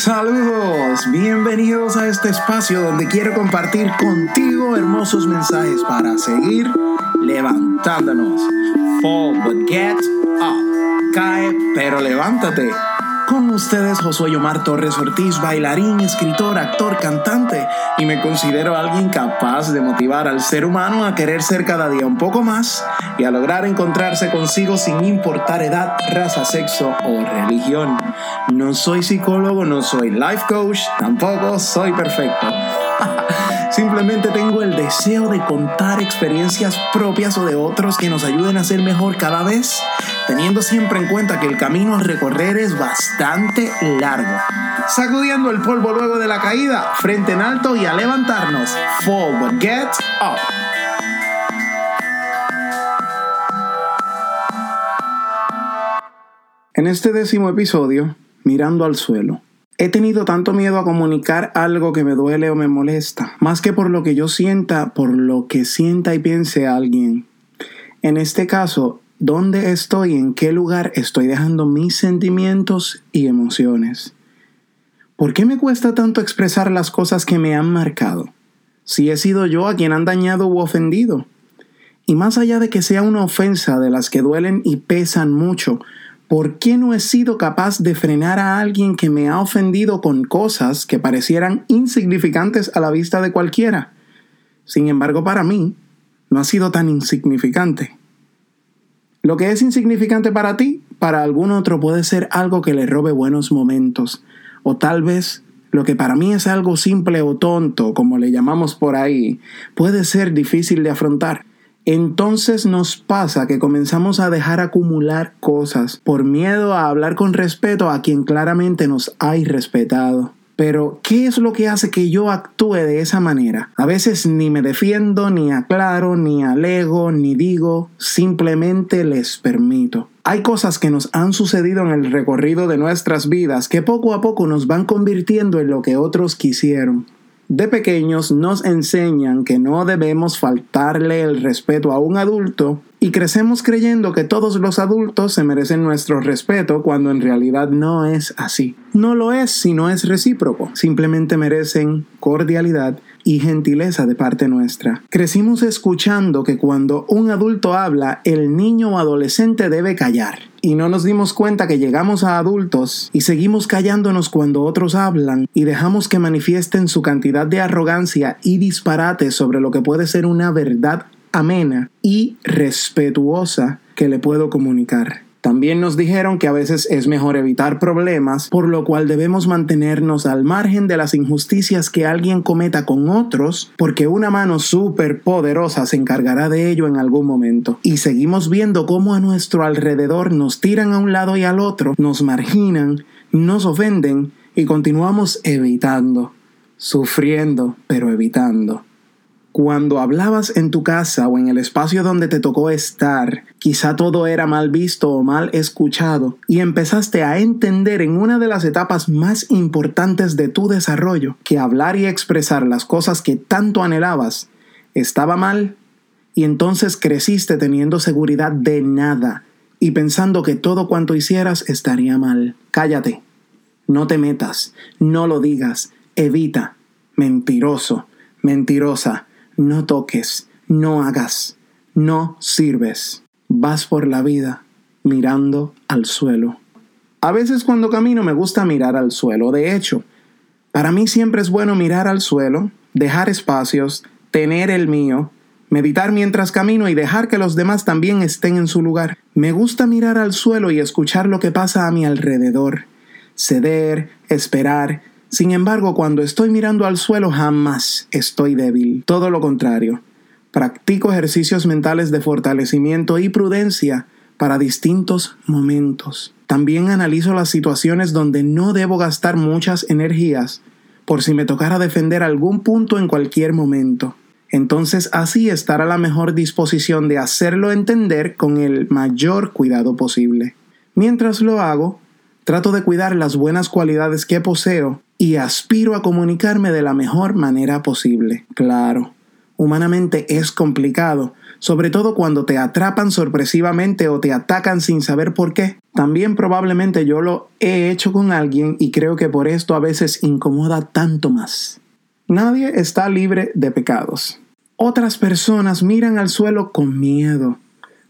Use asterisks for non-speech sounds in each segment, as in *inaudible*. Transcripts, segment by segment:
Saludos, bienvenidos a este espacio donde quiero compartir contigo hermosos mensajes para seguir levantándonos. Fall but get up. Cae pero levántate. Con ustedes Josué Omar Torres Ortiz, bailarín, escritor, actor, cantante, y me considero alguien capaz de motivar al ser humano a querer ser cada día un poco más y a lograr encontrarse consigo sin importar edad, raza, sexo o religión. No soy psicólogo, no soy life coach, tampoco soy perfecto. *laughs* Simplemente tengo el deseo de contar experiencias propias o de otros que nos ayuden a ser mejor cada vez, teniendo siempre en cuenta que el camino a recorrer es bastante largo. Sacudiendo el polvo luego de la caída, frente en alto y a levantarnos. Get up. En este décimo episodio, mirando al suelo, He tenido tanto miedo a comunicar algo que me duele o me molesta, más que por lo que yo sienta, por lo que sienta y piense alguien. En este caso, ¿dónde estoy? ¿En qué lugar estoy dejando mis sentimientos y emociones? ¿Por qué me cuesta tanto expresar las cosas que me han marcado? Si he sido yo a quien han dañado u ofendido. Y más allá de que sea una ofensa de las que duelen y pesan mucho, ¿Por qué no he sido capaz de frenar a alguien que me ha ofendido con cosas que parecieran insignificantes a la vista de cualquiera? Sin embargo, para mí, no ha sido tan insignificante. Lo que es insignificante para ti, para algún otro puede ser algo que le robe buenos momentos, o tal vez lo que para mí es algo simple o tonto, como le llamamos por ahí, puede ser difícil de afrontar. Entonces nos pasa que comenzamos a dejar acumular cosas por miedo a hablar con respeto a quien claramente nos ha irrespetado. Pero, ¿qué es lo que hace que yo actúe de esa manera? A veces ni me defiendo, ni aclaro, ni alego, ni digo, simplemente les permito. Hay cosas que nos han sucedido en el recorrido de nuestras vidas que poco a poco nos van convirtiendo en lo que otros quisieron de pequeños nos enseñan que no debemos faltarle el respeto a un adulto y crecemos creyendo que todos los adultos se merecen nuestro respeto cuando en realidad no es así. No lo es si no es recíproco, simplemente merecen cordialidad y gentileza de parte nuestra. Crecimos escuchando que cuando un adulto habla, el niño o adolescente debe callar. Y no nos dimos cuenta que llegamos a adultos y seguimos callándonos cuando otros hablan y dejamos que manifiesten su cantidad de arrogancia y disparate sobre lo que puede ser una verdad amena y respetuosa que le puedo comunicar. También nos dijeron que a veces es mejor evitar problemas, por lo cual debemos mantenernos al margen de las injusticias que alguien cometa con otros, porque una mano súper poderosa se encargará de ello en algún momento. Y seguimos viendo cómo a nuestro alrededor nos tiran a un lado y al otro, nos marginan, nos ofenden y continuamos evitando, sufriendo, pero evitando. Cuando hablabas en tu casa o en el espacio donde te tocó estar, quizá todo era mal visto o mal escuchado y empezaste a entender en una de las etapas más importantes de tu desarrollo que hablar y expresar las cosas que tanto anhelabas estaba mal y entonces creciste teniendo seguridad de nada y pensando que todo cuanto hicieras estaría mal. Cállate, no te metas, no lo digas, evita, mentiroso, mentirosa no toques, no hagas, no sirves. Vas por la vida mirando al suelo. A veces cuando camino me gusta mirar al suelo. De hecho, para mí siempre es bueno mirar al suelo, dejar espacios, tener el mío, meditar mientras camino y dejar que los demás también estén en su lugar. Me gusta mirar al suelo y escuchar lo que pasa a mi alrededor, ceder, esperar, sin embargo, cuando estoy mirando al suelo jamás estoy débil, todo lo contrario. Practico ejercicios mentales de fortalecimiento y prudencia para distintos momentos. También analizo las situaciones donde no debo gastar muchas energías por si me tocara defender algún punto en cualquier momento. Entonces así estar a la mejor disposición de hacerlo entender con el mayor cuidado posible. Mientras lo hago, trato de cuidar las buenas cualidades que poseo y aspiro a comunicarme de la mejor manera posible. Claro, humanamente es complicado, sobre todo cuando te atrapan sorpresivamente o te atacan sin saber por qué. También probablemente yo lo he hecho con alguien y creo que por esto a veces incomoda tanto más. Nadie está libre de pecados. Otras personas miran al suelo con miedo,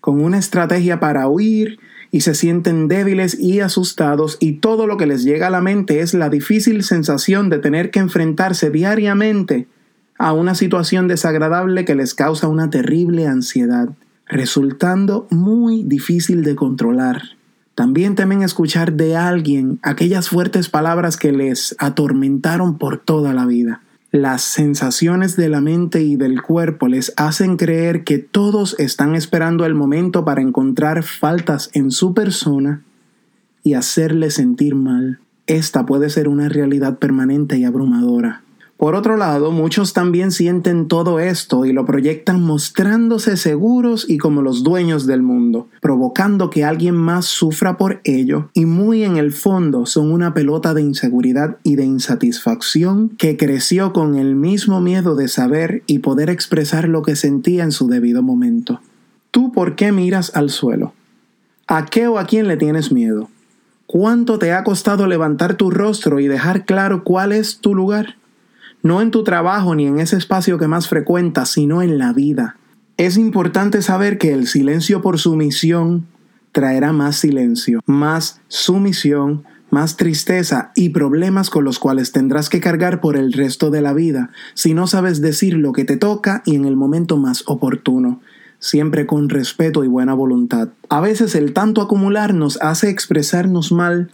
con una estrategia para huir y se sienten débiles y asustados y todo lo que les llega a la mente es la difícil sensación de tener que enfrentarse diariamente a una situación desagradable que les causa una terrible ansiedad, resultando muy difícil de controlar. También temen escuchar de alguien aquellas fuertes palabras que les atormentaron por toda la vida. Las sensaciones de la mente y del cuerpo les hacen creer que todos están esperando el momento para encontrar faltas en su persona y hacerle sentir mal. Esta puede ser una realidad permanente y abrumadora. Por otro lado, muchos también sienten todo esto y lo proyectan mostrándose seguros y como los dueños del mundo, provocando que alguien más sufra por ello y muy en el fondo son una pelota de inseguridad y de insatisfacción que creció con el mismo miedo de saber y poder expresar lo que sentía en su debido momento. ¿Tú por qué miras al suelo? ¿A qué o a quién le tienes miedo? ¿Cuánto te ha costado levantar tu rostro y dejar claro cuál es tu lugar? No en tu trabajo ni en ese espacio que más frecuentas, sino en la vida. Es importante saber que el silencio por sumisión traerá más silencio, más sumisión, más tristeza y problemas con los cuales tendrás que cargar por el resto de la vida si no sabes decir lo que te toca y en el momento más oportuno, siempre con respeto y buena voluntad. A veces el tanto acumular nos hace expresarnos mal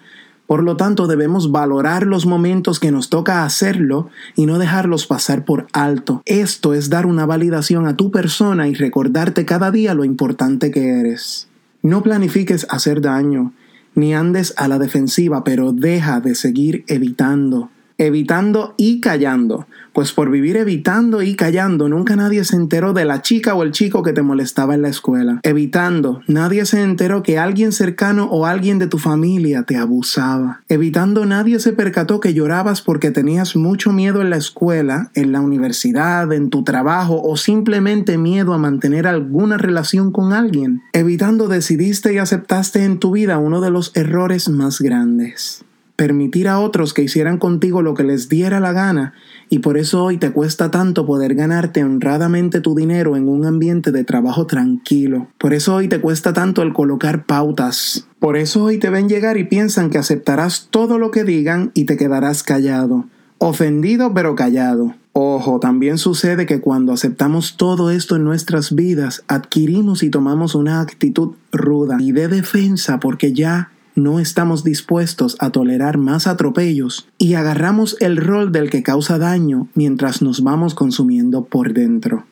por lo tanto, debemos valorar los momentos que nos toca hacerlo y no dejarlos pasar por alto. Esto es dar una validación a tu persona y recordarte cada día lo importante que eres. No planifiques hacer daño, ni andes a la defensiva, pero deja de seguir evitando evitando y callando, pues por vivir evitando y callando nunca nadie se enteró de la chica o el chico que te molestaba en la escuela. Evitando, nadie se enteró que alguien cercano o alguien de tu familia te abusaba. Evitando, nadie se percató que llorabas porque tenías mucho miedo en la escuela, en la universidad, en tu trabajo o simplemente miedo a mantener alguna relación con alguien. Evitando, decidiste y aceptaste en tu vida uno de los errores más grandes permitir a otros que hicieran contigo lo que les diera la gana y por eso hoy te cuesta tanto poder ganarte honradamente tu dinero en un ambiente de trabajo tranquilo. Por eso hoy te cuesta tanto el colocar pautas. Por eso hoy te ven llegar y piensan que aceptarás todo lo que digan y te quedarás callado. Ofendido pero callado. Ojo, también sucede que cuando aceptamos todo esto en nuestras vidas, adquirimos y tomamos una actitud ruda y de defensa porque ya no estamos dispuestos a tolerar más atropellos y agarramos el rol del que causa daño mientras nos vamos consumiendo por dentro.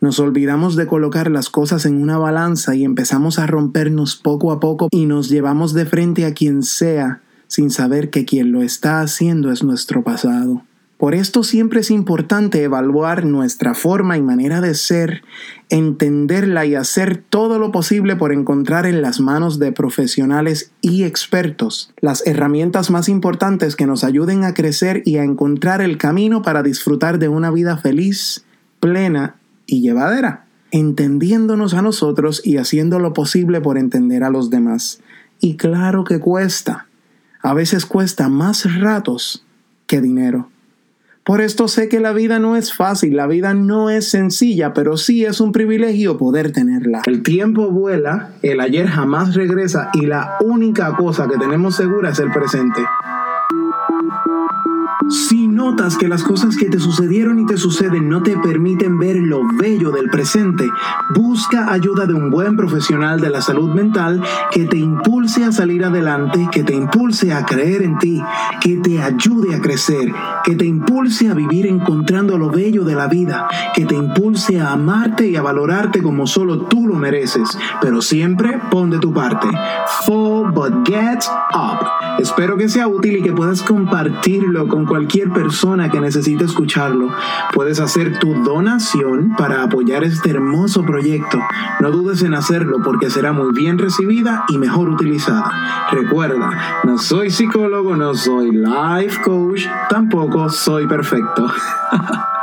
Nos olvidamos de colocar las cosas en una balanza y empezamos a rompernos poco a poco y nos llevamos de frente a quien sea sin saber que quien lo está haciendo es nuestro pasado. Por esto siempre es importante evaluar nuestra forma y manera de ser, entenderla y hacer todo lo posible por encontrar en las manos de profesionales y expertos las herramientas más importantes que nos ayuden a crecer y a encontrar el camino para disfrutar de una vida feliz, plena y llevadera, entendiéndonos a nosotros y haciendo lo posible por entender a los demás. Y claro que cuesta. A veces cuesta más ratos que dinero. Por esto sé que la vida no es fácil, la vida no es sencilla, pero sí es un privilegio poder tenerla. El tiempo vuela, el ayer jamás regresa y la única cosa que tenemos segura es el presente. Si notas que las cosas que te sucedieron y te suceden no te permiten ver lo bello del presente, busca ayuda de un buen profesional de la salud mental que te impulse a salir adelante, que te impulse a creer en ti, que te ayude a crecer, que te impulse a vivir encontrando lo bello de la vida, que te impulse a amarte y a valorarte como solo tú lo mereces, pero siempre pon de tu parte. Fall but get up. Espero que sea útil y que puedas compartirlo con cualquier persona que necesite escucharlo. Puedes hacer tu donación para apoyar este hermoso proyecto. No dudes en hacerlo porque será muy bien recibida y mejor utilizada. Recuerda, no soy psicólogo, no soy life coach, tampoco soy perfecto. *laughs*